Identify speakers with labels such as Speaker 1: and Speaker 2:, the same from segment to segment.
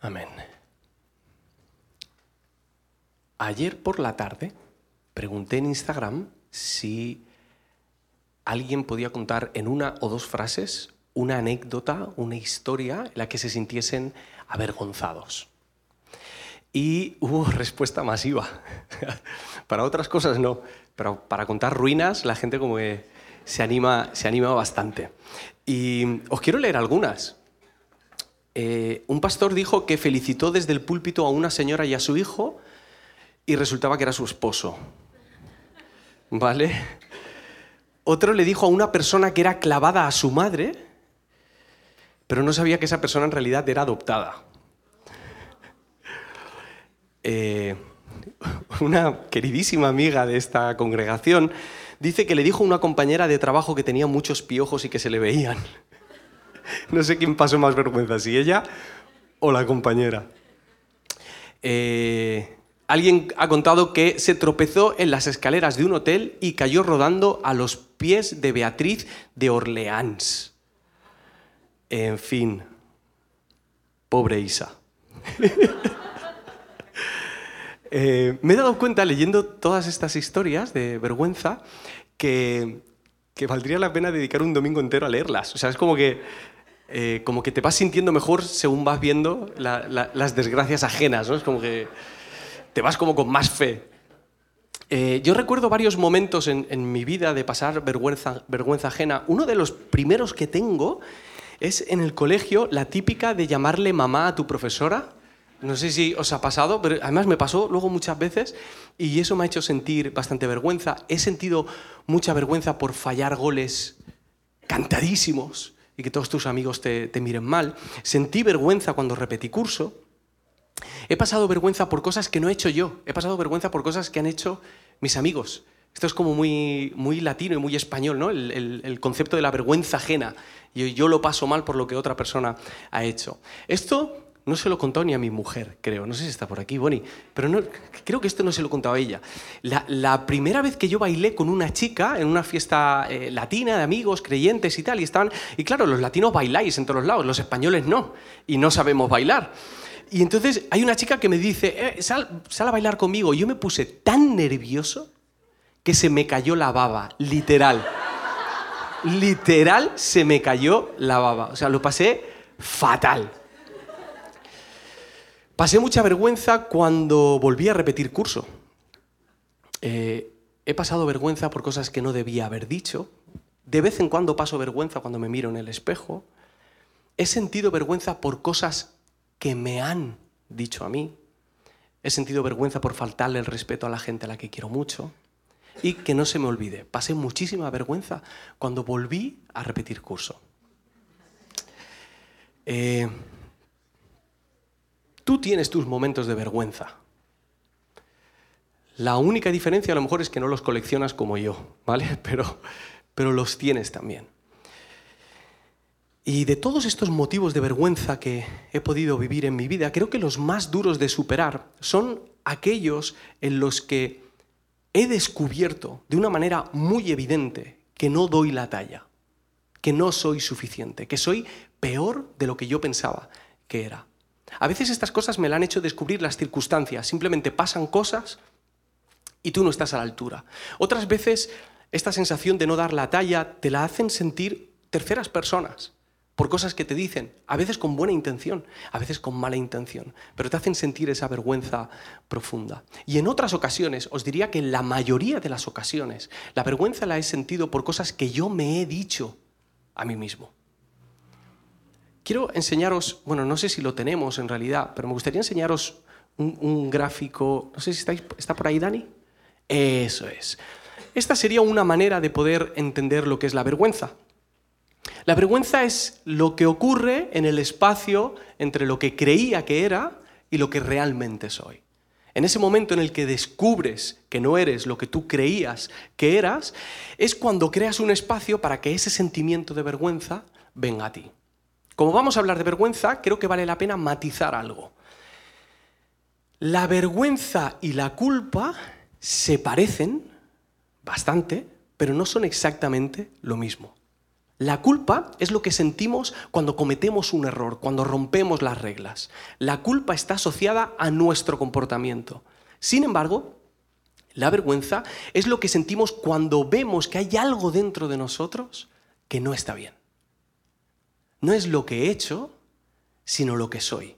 Speaker 1: Amén. Ayer por la tarde pregunté en Instagram si alguien podía contar en una o dos frases una anécdota, una historia en la que se sintiesen avergonzados. Y hubo respuesta masiva. para otras cosas no, pero para contar ruinas la gente como que se anima, se anima bastante. Y os quiero leer algunas. Eh, un pastor dijo que felicitó desde el púlpito a una señora y a su hijo y resultaba que era su esposo. ¿Vale? Otro le dijo a una persona que era clavada a su madre, pero no sabía que esa persona en realidad era adoptada. Eh, una queridísima amiga de esta congregación dice que le dijo a una compañera de trabajo que tenía muchos piojos y que se le veían. No sé quién pasó más vergüenza, si ella o la compañera. Eh, alguien ha contado que se tropezó en las escaleras de un hotel y cayó rodando a los pies de Beatriz de Orleans. En fin, pobre Isa. Eh, me he dado cuenta leyendo todas estas historias de vergüenza que, que, valdría la pena dedicar un domingo entero a leerlas. O sea, es como que eh, como que te vas sintiendo mejor según vas viendo las desgracias ajenas, ¿no? Es como que te vas como con más fe. Eh, yo recuerdo varios momentos en, mi vida de pasar vergüenza, vergüenza ajena. Uno de los primeros que tengo es en el colegio la típica de llamarle mamá a tu profesora. No sé si os ha pasado, pero además me pasó luego muchas veces y eso me ha hecho sentir bastante vergüenza. He sentido mucha vergüenza por fallar goles cantadísimos y que todos tus amigos te, miren mal. Sentí vergüenza cuando repetí curso. He pasado vergüenza por cosas que no he hecho yo. He pasado vergüenza por cosas que han hecho mis amigos. Esto es como muy, muy latino y muy español, ¿no? El, concepto de la vergüenza ajena. Yo, yo lo paso mal por lo que otra persona ha hecho. Esto no se lo contó ni a mi mujer, creo. No sé si está por aquí, Bonnie. Pero no, creo que esto no se lo contaba a ella. La, primera vez que yo bailé con una chica en una fiesta eh, latina de amigos, creyentes y tal, y estaban. Y claro, los latinos bailáis en todos los lados, los españoles no. Y no sabemos bailar. Y entonces hay una chica que me dice, eh, sal, sal a bailar conmigo. Y yo me puse tan nervioso que se me cayó la baba, literal. literal se me cayó la baba. O sea, lo pasé fatal. Pasé mucha vergüenza cuando volví a repetir curso. Eh, he pasado vergüenza por cosas que no debía haber dicho. De vez en cuando paso vergüenza cuando me miro en el espejo. He sentido vergüenza por cosas que me han dicho a mí. He sentido vergüenza por faltarle el respeto a la gente a la que quiero mucho. Y que no se me olvide, pasé muchísima vergüenza cuando volví a repetir curso. Eh, tienes tus momentos de vergüenza. La única diferencia a lo mejor es que no los coleccionas como yo, ¿vale? Pero, pero los tienes también. Y de todos estos motivos de vergüenza que he podido vivir en mi vida, creo que los más duros de superar son aquellos en los que he descubierto de una manera muy evidente que no doy la talla, que no soy suficiente, que soy peor de lo que yo pensaba que era. A veces estas cosas me la han hecho descubrir las circunstancias, simplemente pasan cosas y tú no estás a la altura. Otras veces esta sensación de no dar la talla te la hacen sentir terceras personas por cosas que te dicen, a veces con buena intención, a veces con mala intención, pero te hacen sentir esa vergüenza profunda. Y en otras ocasiones, os diría que en la mayoría de las ocasiones, la vergüenza la he sentido por cosas que yo me he dicho a mí mismo. Quiero enseñaros, bueno, no sé si lo tenemos en realidad, pero me gustaría enseñaros un, gráfico. No sé si está por ahí, Dani. Eso es. Esta sería una manera de poder entender lo que es la vergüenza. La vergüenza es lo que ocurre en el espacio entre lo que creía que era y lo que realmente soy. En ese momento en el que descubres que no eres lo que tú creías que eras, es cuando creas un espacio para que ese sentimiento de vergüenza venga a ti. Como vamos a hablar de vergüenza, creo que vale la pena matizar algo. La vergüenza y la culpa se parecen bastante, pero no son exactamente lo mismo. La culpa es lo que sentimos cuando cometemos un error, cuando rompemos las reglas. La culpa está asociada a nuestro comportamiento. Sin embargo, la vergüenza es lo que sentimos cuando vemos que hay algo dentro de nosotros que no está bien. No es lo que he hecho, sino lo que soy.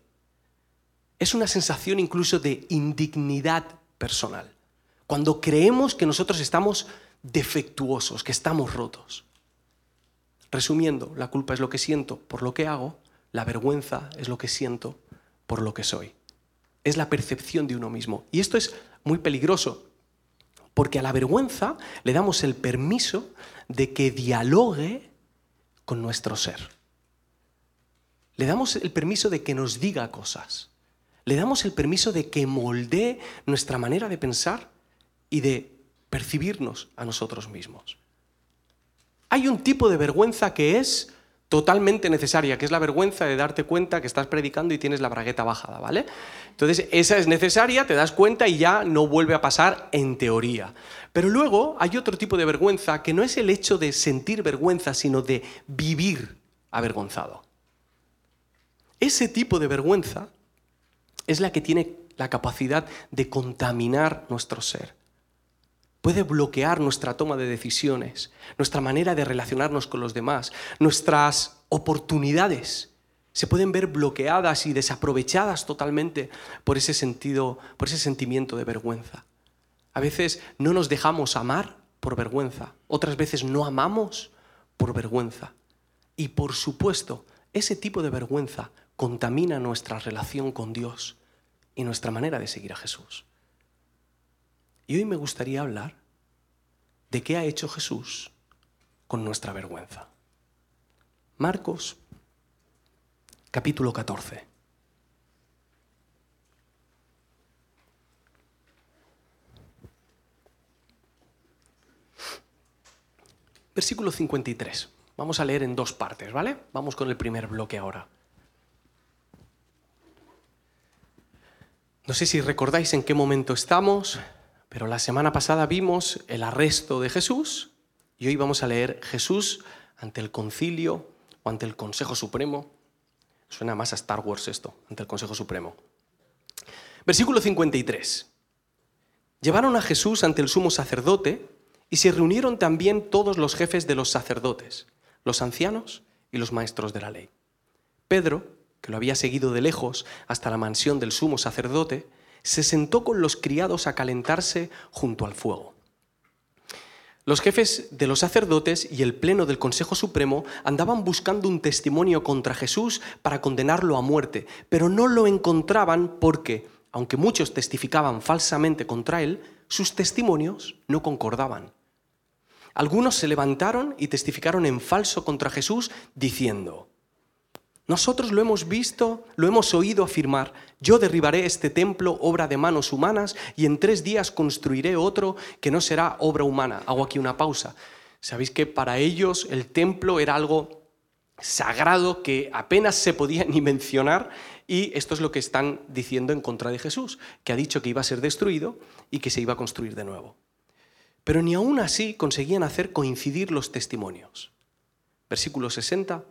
Speaker 1: Es una sensación incluso de indignidad personal. Cuando creemos que nosotros estamos defectuosos, que estamos rotos. Resumiendo, la culpa es lo que siento por lo que hago, la vergüenza es lo que siento por lo que soy. Es la percepción de uno mismo. Y esto es muy peligroso, porque a la vergüenza le damos el permiso de que dialogue con nuestro ser. Le damos el permiso de que nos diga cosas. Le damos el permiso de que moldee nuestra manera de pensar y de percibirnos a nosotros mismos. Hay un tipo de vergüenza que es totalmente necesaria, que es la vergüenza de darte cuenta que estás predicando y tienes la bragueta bajada, ¿vale? Entonces, esa es necesaria, te das cuenta y ya no vuelve a pasar en teoría. Pero luego hay otro tipo de vergüenza que no es el hecho de sentir vergüenza, sino de vivir avergonzado. Ese tipo de vergüenza es la que tiene la capacidad de contaminar nuestro ser puede bloquear nuestra toma de decisiones, nuestra manera de relacionarnos con los demás, nuestras oportunidades se pueden ver bloqueadas y desaprovechadas totalmente por ese sentido, por ese sentimiento de vergüenza. A veces no nos dejamos amar por vergüenza, otras veces no amamos por vergüenza. Y por supuesto, ese tipo de vergüenza contamina nuestra relación con Dios y nuestra manera de seguir a Jesús. Y hoy me gustaría hablar de qué ha hecho Jesús con nuestra vergüenza. Marcos, capítulo 14. Versículo 53. Vamos a leer en dos partes, ¿vale? Vamos con el primer bloque ahora. No sé si recordáis en qué momento estamos. Pero la semana pasada vimos el arresto de Jesús y hoy vamos a leer Jesús ante el concilio o ante el Consejo Supremo. Suena más a Star Wars esto, ante el Consejo Supremo. Versículo 53. Llevaron a Jesús ante el sumo sacerdote y se reunieron también todos los jefes de los sacerdotes, los ancianos y los maestros de la ley. Pedro, que lo había seguido de lejos hasta la mansión del sumo sacerdote, se sentó con los criados a calentarse junto al fuego. Los jefes de los sacerdotes y el pleno del Consejo Supremo andaban buscando un testimonio contra Jesús para condenarlo a muerte, pero no lo encontraban porque, aunque muchos testificaban falsamente contra él, sus testimonios no concordaban. Algunos se levantaron y testificaron en falso contra Jesús diciendo, nosotros lo hemos visto, lo hemos oído afirmar. Yo derribaré este templo, obra de manos humanas, y en tres días construiré otro que no será obra humana. Hago aquí una pausa. Sabéis que para ellos el templo era algo sagrado que apenas se podía ni mencionar y esto es lo que están diciendo en contra de Jesús, que ha dicho que iba a ser destruido y que se iba a construir de nuevo. Pero ni aún así conseguían hacer coincidir los testimonios. Versículo 60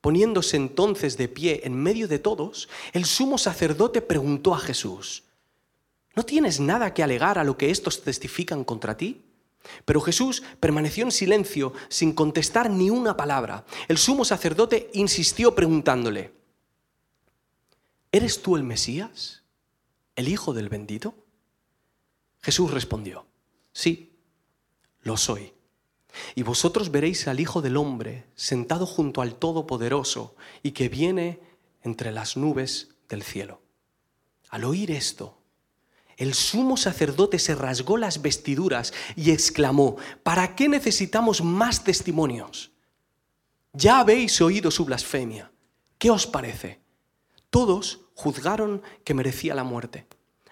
Speaker 1: Poniéndose entonces de pie en medio de todos, el sumo sacerdote preguntó a Jesús, ¿no tienes nada que alegar a lo que estos testifican contra ti? Pero Jesús permaneció en silencio sin contestar ni una palabra. El sumo sacerdote insistió preguntándole, ¿eres tú el Mesías? ¿El Hijo del bendito? Jesús respondió, sí, lo soy. Y vosotros veréis al Hijo del Hombre sentado junto al Todopoderoso y que viene entre las nubes del cielo. Al oír esto, el sumo sacerdote se rasgó las vestiduras y exclamó, ¿para qué necesitamos más testimonios? Ya habéis oído su blasfemia. ¿Qué os parece? Todos juzgaron que merecía la muerte.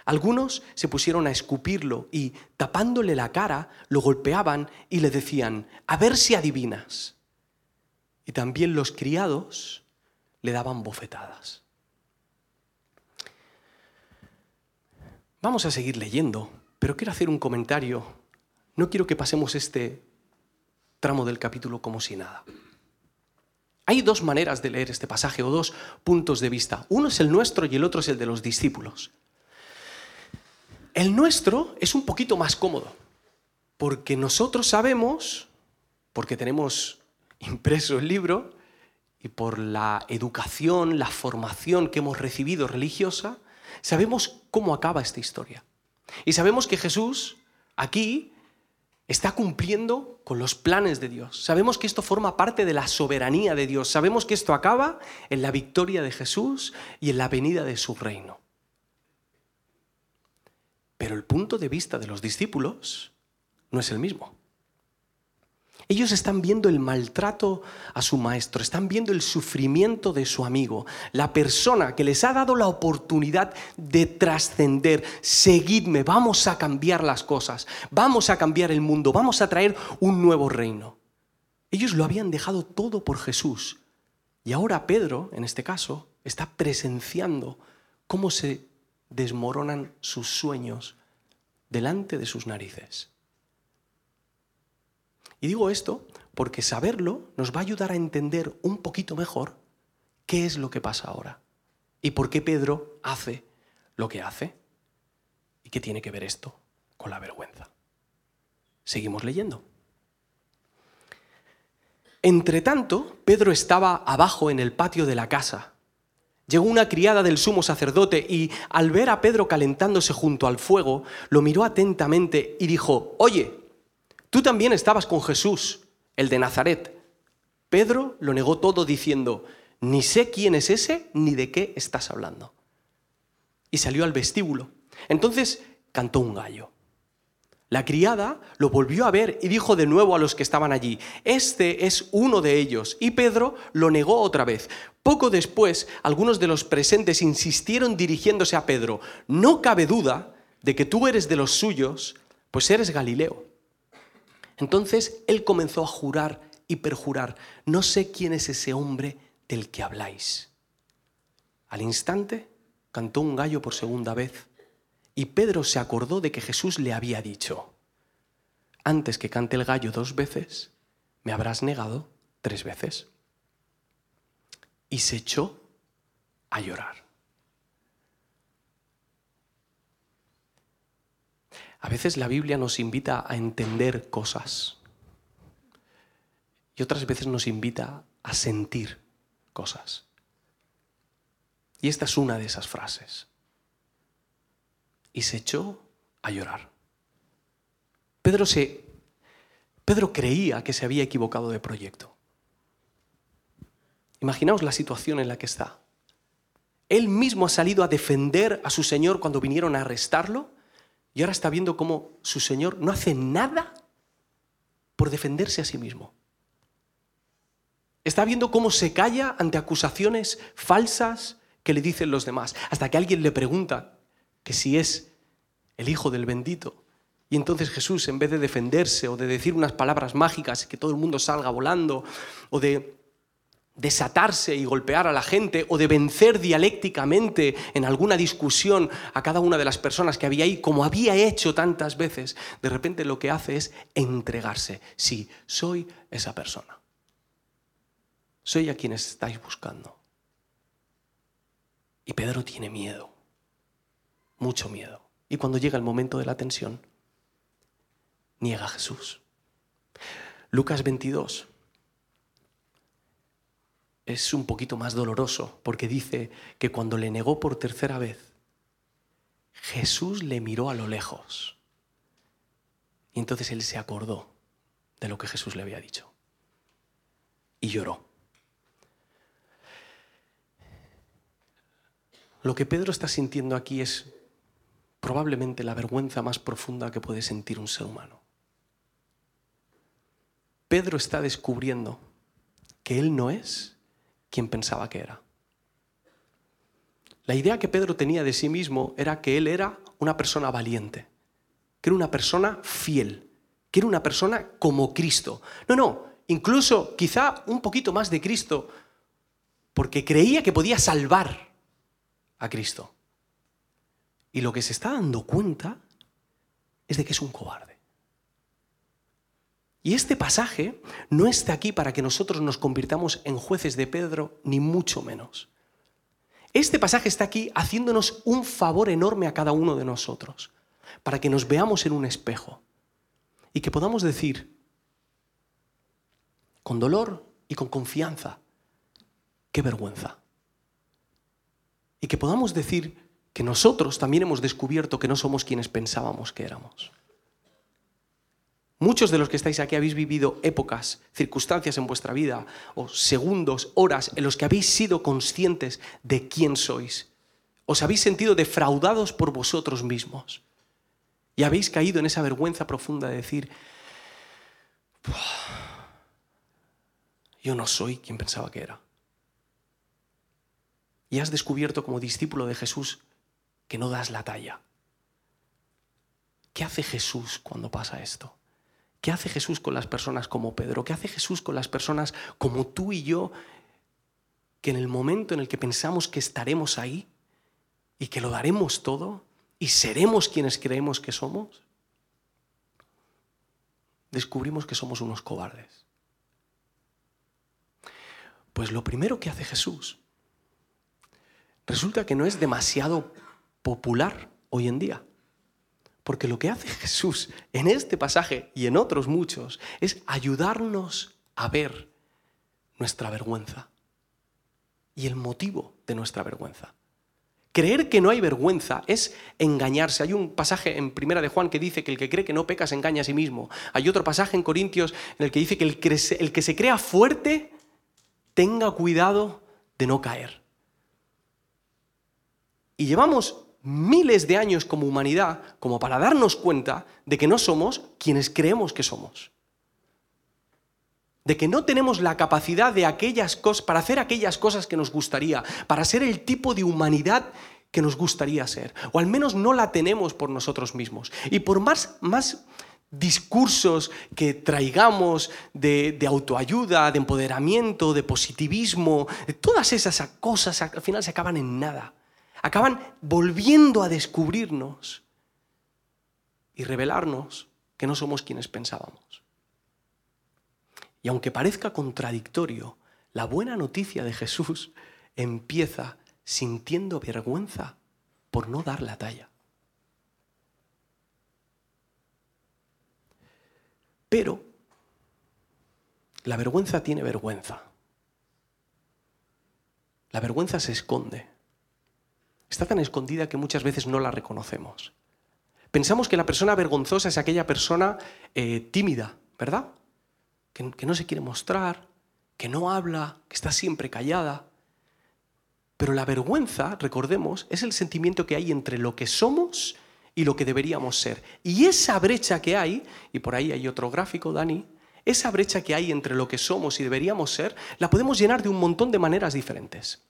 Speaker 1: Algunos se pusieron a escupirlo y, tapándole la cara, lo golpeaban y le decían, a ver si adivinas. Y también los criados le daban bofetadas. Vamos a seguir leyendo, pero quiero hacer un comentario. No quiero que pasemos este tramo del capítulo como si nada. Hay dos maneras de leer este pasaje o dos puntos de vista. Uno es el nuestro y el otro es el de los discípulos. El nuestro es un poquito más cómodo, porque nosotros sabemos, porque tenemos impreso el libro y por la educación, la formación que hemos recibido religiosa, sabemos cómo acaba esta historia. Y sabemos que Jesús aquí está cumpliendo con los planes de Dios. Sabemos que esto forma parte de la soberanía de Dios. Sabemos que esto acaba en la victoria de Jesús y en la venida de su reino. Pero el punto de vista de los discípulos no es el mismo. Ellos están viendo el maltrato a su maestro, están viendo el sufrimiento de su amigo, la persona que les ha dado la oportunidad de trascender. Seguidme, vamos a cambiar las cosas, vamos a cambiar el mundo, vamos a traer un nuevo reino. Ellos lo habían dejado todo por Jesús. Y ahora Pedro, en este caso, está presenciando cómo se desmoronan sus sueños delante de sus narices. Y digo esto porque saberlo nos va a ayudar a entender un poquito mejor qué es lo que pasa ahora y por qué Pedro hace lo que hace y qué tiene que ver esto con la vergüenza. Seguimos leyendo. Entre tanto, Pedro estaba abajo en el patio de la casa Llegó una criada del sumo sacerdote y al ver a Pedro calentándose junto al fuego, lo miró atentamente y dijo, oye, tú también estabas con Jesús, el de Nazaret. Pedro lo negó todo diciendo, ni sé quién es ese ni de qué estás hablando. Y salió al vestíbulo. Entonces cantó un gallo. La criada lo volvió a ver y dijo de nuevo a los que estaban allí, Este es uno de ellos. Y Pedro lo negó otra vez. Poco después, algunos de los presentes insistieron dirigiéndose a Pedro, No cabe duda de que tú eres de los suyos, pues eres Galileo. Entonces él comenzó a jurar y perjurar, No sé quién es ese hombre del que habláis. Al instante cantó un gallo por segunda vez y Pedro se acordó de que Jesús le había dicho, antes que cante el gallo dos veces, me habrás negado tres veces. Y se echó a llorar. A veces la Biblia nos invita a entender cosas y otras veces nos invita a sentir cosas. Y esta es una de esas frases y se echó a llorar. Pedro, se, Pedro creía que se había equivocado de proyecto. Imaginaos la situación en la que está. Él mismo ha salido a defender a su Señor cuando vinieron a arrestarlo y ahora está viendo cómo su Señor no hace nada por defenderse a sí mismo. Está viendo cómo se calla ante acusaciones falsas que le dicen los demás, hasta que alguien le pregunta, que si es el Hijo del bendito. Y entonces Jesús, en vez de defenderse o de decir unas palabras mágicas que todo el mundo salga volando, o de desatarse y golpear a la gente, o de vencer dialécticamente en alguna discusión a cada una de las personas que había ahí, como había hecho tantas veces, de repente lo que hace es entregarse. Sí, soy esa persona. Soy a quien estáis buscando. Y Pedro tiene miedo mucho miedo. Y cuando llega el momento de la tensión, niega a Jesús. Lucas 22 es un poquito más doloroso porque dice que cuando le negó por tercera vez, Jesús le miró a lo lejos. Y entonces él se acordó de lo que Jesús le había dicho. Y lloró. Lo que Pedro está sintiendo aquí es probablemente la vergüenza más profunda que puede sentir un ser humano. Pedro está descubriendo que él no es quien pensaba que era. La idea que Pedro tenía de sí mismo era que él era una persona valiente, que era una persona fiel, que era una persona como Cristo. No, no, incluso quizá un poquito más de Cristo, porque creía que podía salvar a Cristo. Y lo que se está dando cuenta es de que es un cobarde. Y este pasaje no está aquí para que nosotros nos convirtamos en jueces de Pedro, ni mucho menos. Este pasaje está aquí haciéndonos un favor enorme a cada uno de nosotros, para que nos veamos en un espejo y que podamos decir, con dolor y con confianza, qué vergüenza. Y que podamos decir que nosotros también hemos descubierto que no somos quienes pensábamos que éramos. Muchos de los que estáis aquí habéis vivido épocas, circunstancias en vuestra vida, o segundos, horas, en los que habéis sido conscientes de quién sois. Os habéis sentido defraudados por vosotros mismos. Y habéis caído en esa vergüenza profunda de decir, yo no soy quien pensaba que era. Y has descubierto como discípulo de Jesús que no das la talla. ¿Qué hace Jesús cuando pasa esto? ¿Qué hace Jesús con las personas como Pedro? ¿Qué hace Jesús con las personas como tú y yo que en el momento en el que pensamos que estaremos ahí y que lo daremos todo y seremos quienes creemos que somos, descubrimos que somos unos cobardes? Pues lo primero que hace Jesús resulta que no es demasiado popular hoy en día. Porque lo que hace Jesús en este pasaje y en otros muchos es ayudarnos a ver nuestra vergüenza y el motivo de nuestra vergüenza. Creer que no hay vergüenza es engañarse. Hay un pasaje en Primera de Juan que dice que el que cree que no peca se engaña a sí mismo. Hay otro pasaje en Corintios en el que dice que el que se, crea fuerte tenga cuidado de no caer. Y llevamos miles de años como humanidad como para darnos cuenta de que no somos quienes creemos que somos. De que no tenemos la capacidad de aquellas cosas, para hacer aquellas cosas que nos gustaría, para ser el tipo de humanidad que nos gustaría ser. O al menos no la tenemos por nosotros mismos. Y por más, más discursos que traigamos de, de, autoayuda, de empoderamiento, de positivismo, de todas esas cosas al final se acaban en nada acaban volviendo a descubrirnos y revelarnos que no somos quienes pensábamos. Y aunque parezca contradictorio, la buena noticia de Jesús empieza sintiendo vergüenza por no dar la talla. Pero la vergüenza tiene vergüenza. La vergüenza se esconde. Está tan escondida que muchas veces no la reconocemos. Pensamos que la persona vergonzosa es aquella persona eh, tímida, ¿verdad? Que, que no se quiere mostrar, que no habla, que está siempre callada. Pero la vergüenza, recordemos, es el sentimiento que hay entre lo que somos y lo que deberíamos ser. Y esa brecha que hay, y por ahí hay otro gráfico, Dani, esa brecha que hay entre lo que somos y deberíamos ser, la podemos llenar de un montón de maneras diferentes.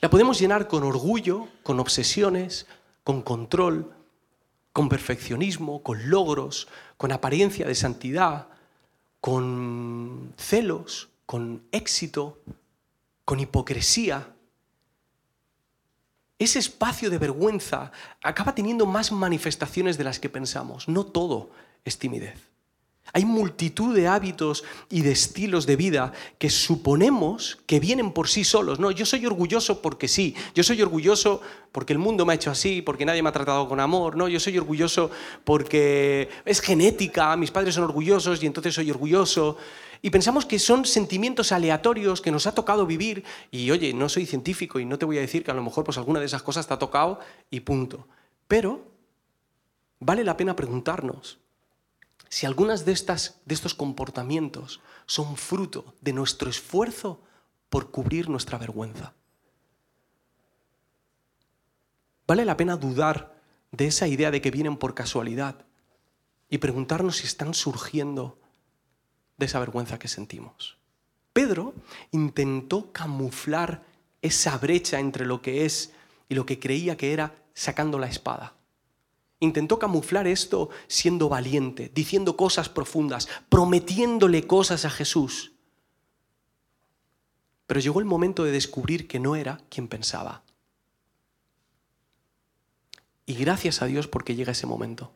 Speaker 1: La podemos llenar con orgullo, con obsesiones, con control, con perfeccionismo, con logros, con apariencia de santidad, con celos, con éxito, con hipocresía. Ese espacio de vergüenza acaba teniendo más manifestaciones de las que pensamos. No todo es timidez. Hay multitud de hábitos y de estilos de vida que suponemos que vienen por sí solos. No, yo soy orgulloso porque sí. Yo soy orgulloso porque el mundo me ha hecho así, porque nadie me ha tratado con amor. No, yo soy orgulloso porque es genética, mis padres son orgullosos y entonces soy orgulloso. Y pensamos que son sentimientos aleatorios que nos ha tocado vivir. Y oye, no soy científico y no te voy a decir que a lo mejor pues alguna de esas cosas te ha tocado y punto. Pero vale la pena preguntarnos si algunas de, estas, de estos comportamientos son fruto de nuestro esfuerzo por cubrir nuestra vergüenza. Vale la pena dudar de esa idea de que vienen por casualidad y preguntarnos si están surgiendo de esa vergüenza que sentimos. Pedro intentó camuflar esa brecha entre lo que es y lo que creía que era sacando la espada. Intentó camuflar esto siendo valiente, diciendo cosas profundas, prometiéndole cosas a Jesús. Pero llegó el momento de descubrir que no era quien pensaba. Y gracias a Dios porque llega ese momento.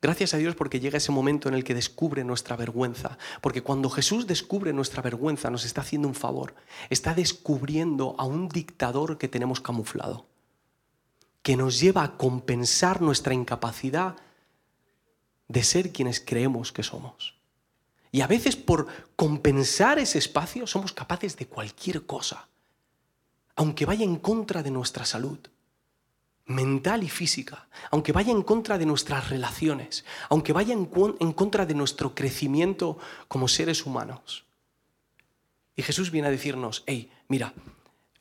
Speaker 1: Gracias a Dios porque llega ese momento en el que descubre nuestra vergüenza. Porque cuando Jesús descubre nuestra vergüenza nos está haciendo un favor. Está descubriendo a un dictador que tenemos camuflado. Que nos lleva a compensar nuestra incapacidad de ser quienes creemos que somos. Y a veces por compensar ese espacio somos capaces de cualquier cosa. Aunque vaya en contra de nuestra salud mental y física, aunque vaya en contra de nuestras relaciones, aunque vaya en, contra de nuestro crecimiento como seres humanos. Y Jesús viene a decirnos, hey, mira,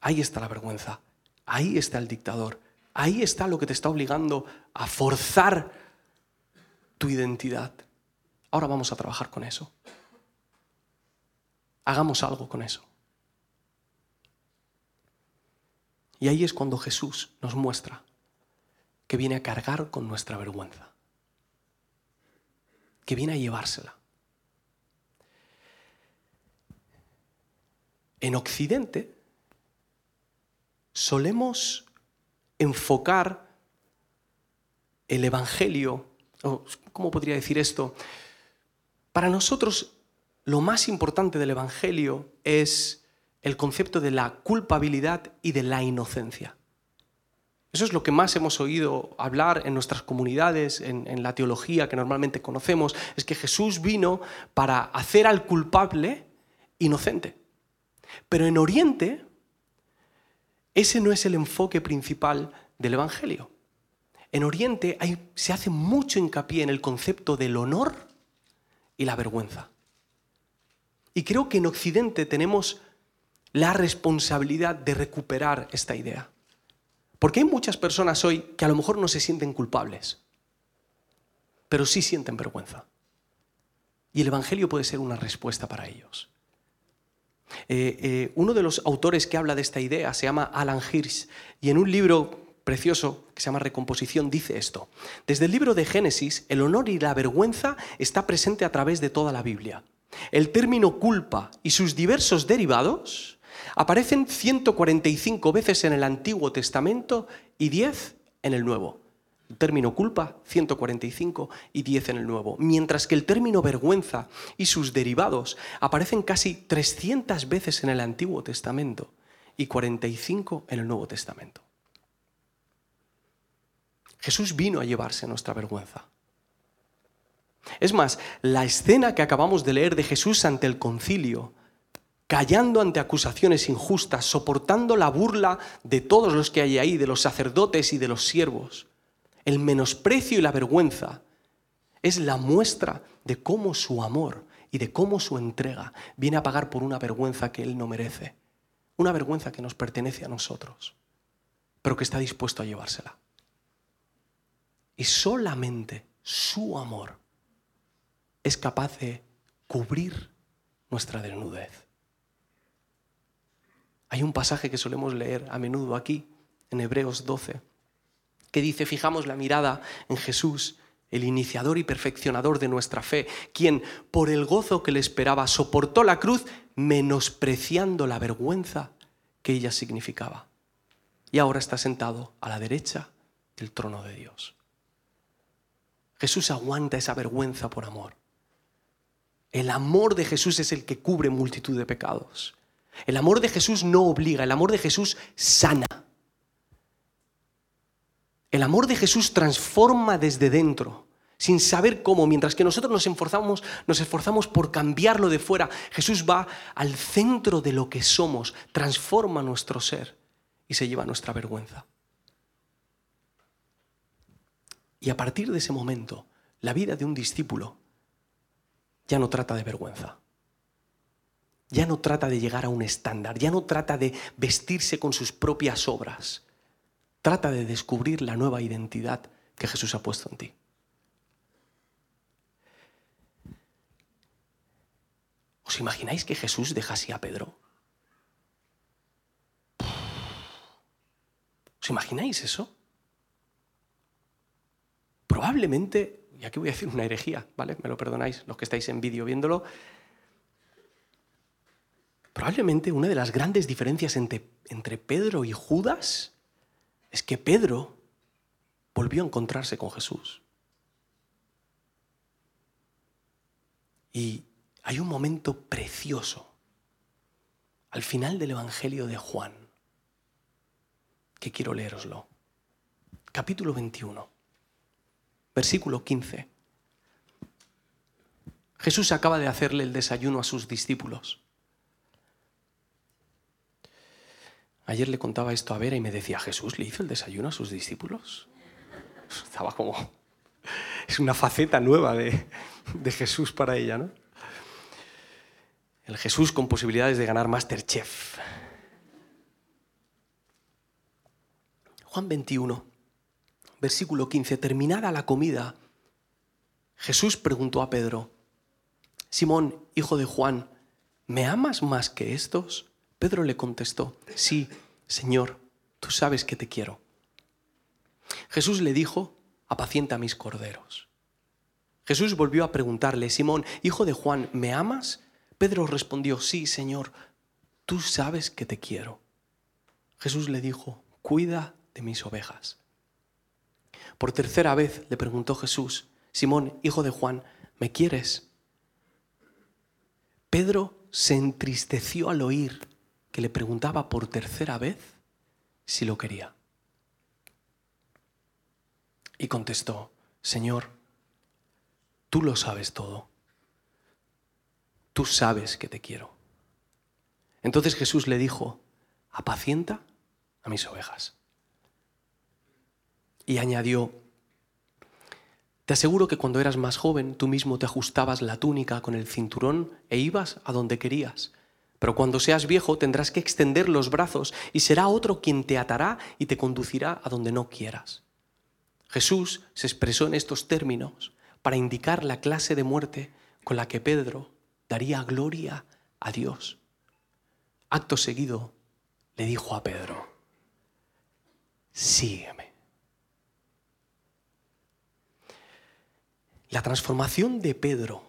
Speaker 1: ahí está la vergüenza, ahí está el dictador, ahí está lo que te está obligando a forzar tu identidad. Ahora vamos a trabajar con eso. Hagamos algo con eso. Y ahí es cuando Jesús nos muestra que viene a cargar con nuestra vergüenza, que viene a llevársela. En Occidente solemos enfocar el Evangelio, ¿cómo podría decir esto? Para nosotros lo más importante del Evangelio es el concepto de la culpabilidad y de la inocencia. Eso es lo que más hemos oído hablar en nuestras comunidades, en, la teología que normalmente conocemos, es que Jesús vino para hacer al culpable inocente. Pero en Oriente, ese no es el enfoque principal del Evangelio. En Oriente se hace mucho hincapié en el concepto del honor y la vergüenza. Y creo que en Occidente tenemos la responsabilidad de recuperar esta idea. Porque hay muchas personas hoy que a lo mejor no se sienten culpables, pero sí sienten vergüenza. Y el Evangelio puede ser una respuesta para ellos. Eh, eh, uno de los autores que habla de esta idea se llama Alan Hirsch y en un libro precioso que se llama Recomposición dice esto. Desde el libro de Génesis, el honor y la vergüenza está presente a través de toda la Biblia. El término culpa y sus diversos derivados Aparecen 145 veces en el Antiguo Testamento y 10 en el Nuevo. Término culpa, 145 y 10 en el Nuevo. Mientras que el término vergüenza y sus derivados aparecen casi 300 veces en el Antiguo Testamento y 45 en el Nuevo Testamento. Jesús vino a llevarse nuestra vergüenza. Es más, la escena que acabamos de leer de Jesús ante el concilio callando ante acusaciones injustas, soportando la burla de todos los que hay ahí, de los sacerdotes y de los siervos. El menosprecio y la vergüenza es la muestra de cómo su amor y de cómo su entrega viene a pagar por una vergüenza que Él no merece, una vergüenza que nos pertenece a nosotros, pero que está dispuesto a llevársela. Y solamente su amor es capaz de cubrir nuestra desnudez. Hay un pasaje que solemos leer a menudo aquí, en Hebreos 12, que dice, fijamos la mirada en Jesús, el iniciador y perfeccionador de nuestra fe, quien por el gozo que le esperaba soportó la cruz menospreciando la vergüenza que ella significaba. Y ahora está sentado a la derecha del trono de Dios. Jesús aguanta esa vergüenza por amor. El amor de Jesús es el que cubre multitud de pecados. El amor de Jesús no obliga, el amor de Jesús sana. El amor de Jesús transforma desde dentro, sin saber cómo, mientras que nosotros nos esforzamos, nos esforzamos por cambiarlo de fuera. Jesús va al centro de lo que somos, transforma nuestro ser y se lleva nuestra vergüenza. Y a partir de ese momento, la vida de un discípulo ya no trata de vergüenza ya no trata de llegar a un estándar, ya no trata de vestirse con sus propias obras. Trata de descubrir la nueva identidad que Jesús ha puesto en ti. ¿Os imagináis que Jesús dejase a Pedro? ¿Os imagináis eso? Probablemente, y aquí voy a decir una herejía, ¿vale? Me lo perdonáis los que estáis en vídeo viéndolo, Probablemente una de las grandes diferencias entre, entre Pedro y Judas es que Pedro volvió a encontrarse con Jesús. Y hay un momento precioso al final del Evangelio de Juan, que quiero leeroslo. Capítulo 21, versículo 15. Jesús acaba de hacerle el desayuno a sus discípulos. Ayer le contaba esto a Vera y me decía, Jesús le hizo el desayuno a sus discípulos. Estaba como... Es una faceta nueva de, de Jesús para ella, ¿no? El Jesús con posibilidades de ganar Masterchef. Juan 21, versículo 15. Terminada la comida, Jesús preguntó a Pedro, Simón, hijo de Juan, ¿me amas más que estos? Pedro le contestó, sí, Señor, tú sabes que te quiero. Jesús le dijo, apacienta mis corderos. Jesús volvió a preguntarle, Simón, hijo de Juan, ¿me amas? Pedro respondió, sí, Señor, tú sabes que te quiero. Jesús le dijo, cuida de mis ovejas. Por tercera vez le preguntó Jesús, Simón, hijo de Juan, ¿me quieres? Pedro se entristeció al oír que le preguntaba por tercera vez si lo quería. Y contestó, Señor, tú lo sabes todo tú sabes que te quiero. Entonces Jesús le dijo, apacienta a mis ovejas. Y añadió, te aseguro que cuando eras más joven tú mismo te ajustabas la túnica con el cinturón e ibas a donde querías. Pero cuando seas viejo tendrás que extender los brazos y será otro quien te atará y te conducirá a donde no quieras. Jesús se expresó en estos términos para indicar la clase de muerte con la que Pedro daría gloria a Dios. Acto seguido le dijo a Pedro, sígueme. La transformación de Pedro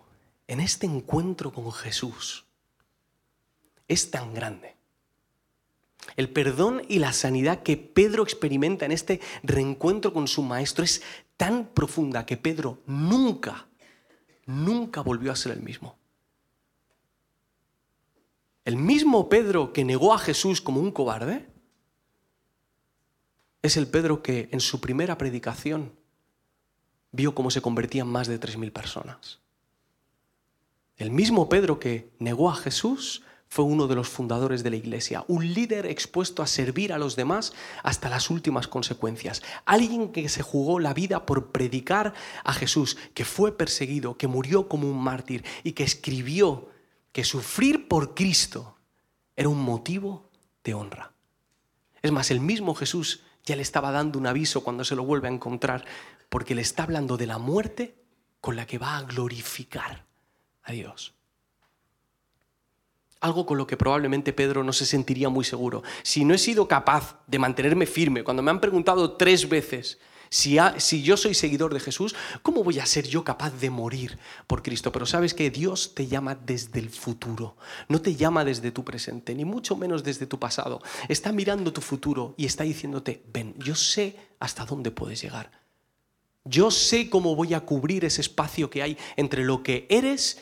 Speaker 1: en este encuentro con Jesús es tan grande. El perdón y la sanidad que Pedro experimenta en este reencuentro con su maestro es tan profunda que Pedro nunca, nunca volvió a ser el mismo. El mismo Pedro que negó a Jesús como un cobarde es el Pedro que en su primera predicación vio cómo se convertían más de 3.000 personas. El mismo Pedro que negó a Jesús fue uno de los fundadores de la iglesia, un líder expuesto a servir a los demás hasta las últimas consecuencias, alguien que se jugó la vida por predicar a Jesús, que fue perseguido, que murió como un mártir y que escribió que sufrir por Cristo era un motivo de honra. Es más, el mismo Jesús ya le estaba dando un aviso cuando se lo vuelve a encontrar, porque le está hablando de la muerte con la que va a glorificar a Dios. Algo con lo que probablemente Pedro no se sentiría muy seguro. Si no he sido capaz de mantenerme firme, cuando me han preguntado tres veces si, yo soy seguidor de Jesús, ¿cómo voy a ser yo capaz de morir por Cristo? Pero sabes que Dios te llama desde el futuro, no te llama desde tu presente, ni mucho menos desde tu pasado. Está mirando tu futuro y está diciéndote, ven, yo sé hasta dónde puedes llegar. Yo sé cómo voy a cubrir ese espacio que hay entre lo que eres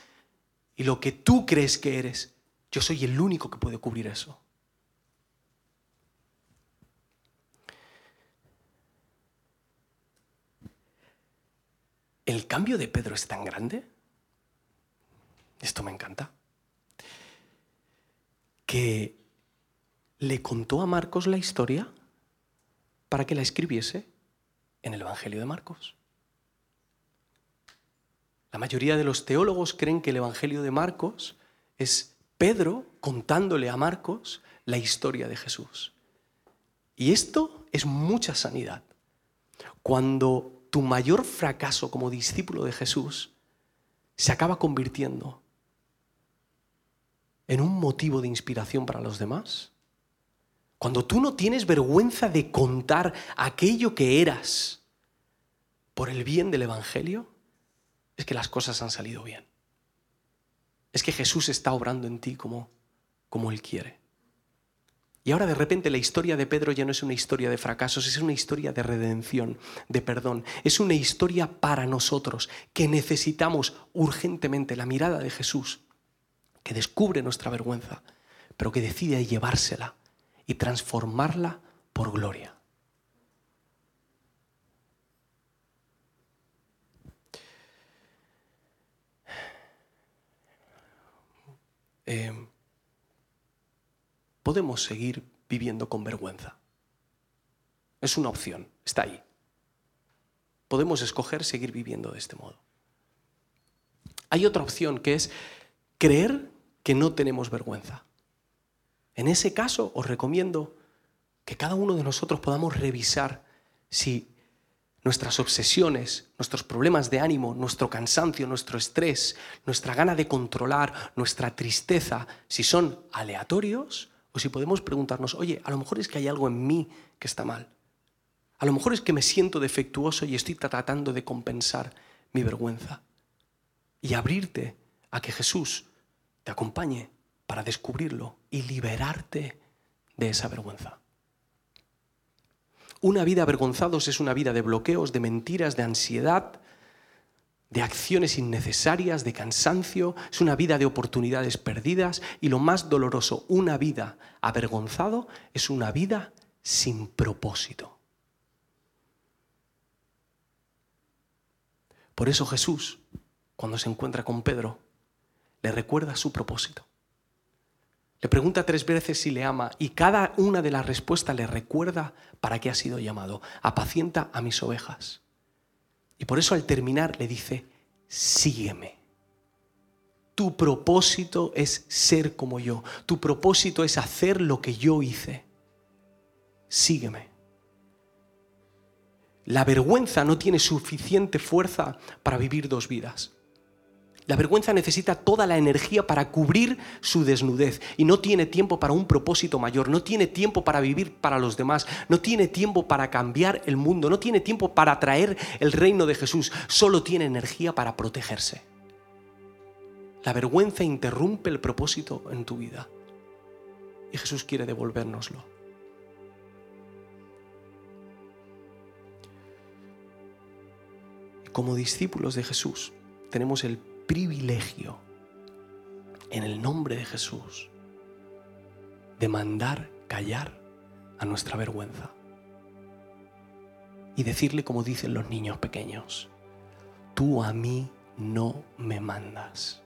Speaker 1: y lo que tú crees que eres. Yo soy el único que puede cubrir eso. el cambio de Pedro es tan grande, esto me encanta, que le contó a Marcos la historia para que la escribiese en el Evangelio de Marcos. La mayoría de los teólogos creen que el Evangelio de Marcos es Pedro contándole a Marcos la historia de Jesús. Y esto es mucha sanidad. Cuando tu mayor fracaso como discípulo de Jesús se acaba convirtiendo en un motivo de inspiración para los demás? Cuando tú no tienes vergüenza de contar aquello que eras por el bien del Evangelio, es que las cosas han salido bien. Es que Jesús está obrando en ti como, como Él quiere. Y ahora de repente la historia de Pedro ya no es una historia de fracasos, es una historia de redención, de perdón. Es una historia para nosotros que necesitamos urgentemente la mirada de Jesús, que descubre nuestra vergüenza, pero que decide llevársela y transformarla por gloria. Eh, podemos seguir viviendo con vergüenza. Es una opción, está ahí. Podemos escoger seguir viviendo de este modo. Hay otra opción que es creer que no tenemos vergüenza. En ese caso os recomiendo que cada uno de nosotros podamos revisar si nuestras obsesiones, nuestros problemas de ánimo, nuestro cansancio, nuestro estrés, nuestra gana de controlar, nuestra tristeza, si son aleatorios o si podemos preguntarnos, oye, a lo mejor es que hay algo en mí que está mal. A lo mejor es que me siento defectuoso y estoy tratando de compensar mi vergüenza. Y abrirte a que Jesús te acompañe para descubrirlo y liberarte de esa vergüenza. Una vida avergonzados es una vida de bloqueos, de mentiras, de ansiedad, de acciones innecesarias, de cansancio, es una vida de oportunidades perdidas y lo más doloroso, una vida avergonzado es una vida sin propósito. Por eso Jesús, cuando se encuentra con Pedro, le recuerda su propósito. Le pregunta tres veces si le ama y cada una de las respuestas le recuerda para qué ha sido llamado. Apacienta a mis ovejas. Y por eso al terminar le dice, sígueme. Tu propósito es ser como yo. Tu propósito es hacer lo que yo hice. Sígueme. La vergüenza no tiene suficiente fuerza para vivir dos vidas. La vergüenza necesita toda la energía para cubrir su desnudez y no tiene tiempo para un propósito mayor, no tiene tiempo para vivir para los demás, no tiene tiempo para cambiar el mundo, no tiene tiempo para traer el reino de Jesús, solo tiene energía para protegerse. La vergüenza interrumpe el propósito en tu vida y Jesús quiere devolvérnoslo. Como discípulos de Jesús tenemos el privilegio en el nombre de Jesús de mandar callar a nuestra vergüenza y decirle como dicen los niños pequeños, tú a mí no me mandas.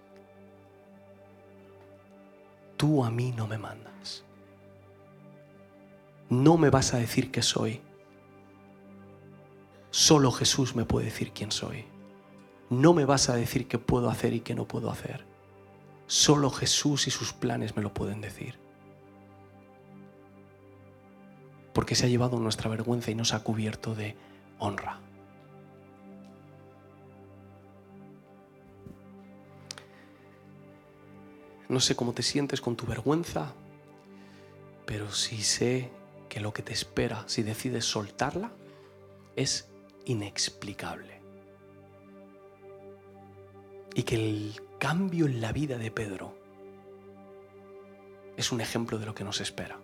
Speaker 1: Tú a mí no me mandas. No me vas a decir que soy. Solo Jesús me puede decir quién soy no me vas a decir qué puedo hacer y qué no puedo hacer. Solo Jesús y sus planes me lo pueden decir. Porque se ha llevado nuestra vergüenza y nos ha cubierto de honra. No sé cómo te sientes con tu vergüenza, pero sí sé que lo que te espera si decides soltarla es inexplicable y que el cambio en la vida de Pedro es un ejemplo de lo que nos espera.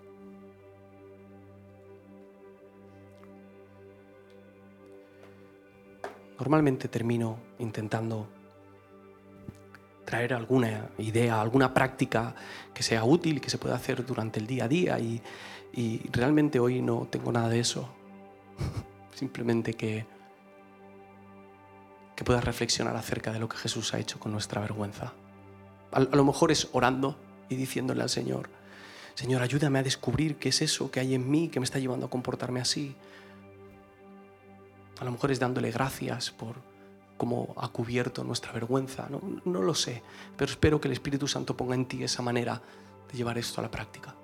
Speaker 1: Normalmente termino intentando traer alguna idea, alguna práctica que sea útil que se pueda hacer durante el día a día y, y realmente hoy no tengo nada de eso. Simplemente que que puedas reflexionar acerca de lo que Jesús ha hecho con nuestra vergüenza. A, lo mejor es orando y diciéndole al Señor, Señor, ayúdame a descubrir qué es eso que hay en mí que me está llevando a comportarme así. A lo mejor es dándole gracias por cómo ha cubierto nuestra vergüenza. No, no lo sé, pero espero que el Espíritu Santo ponga en ti esa manera de llevar esto a la práctica.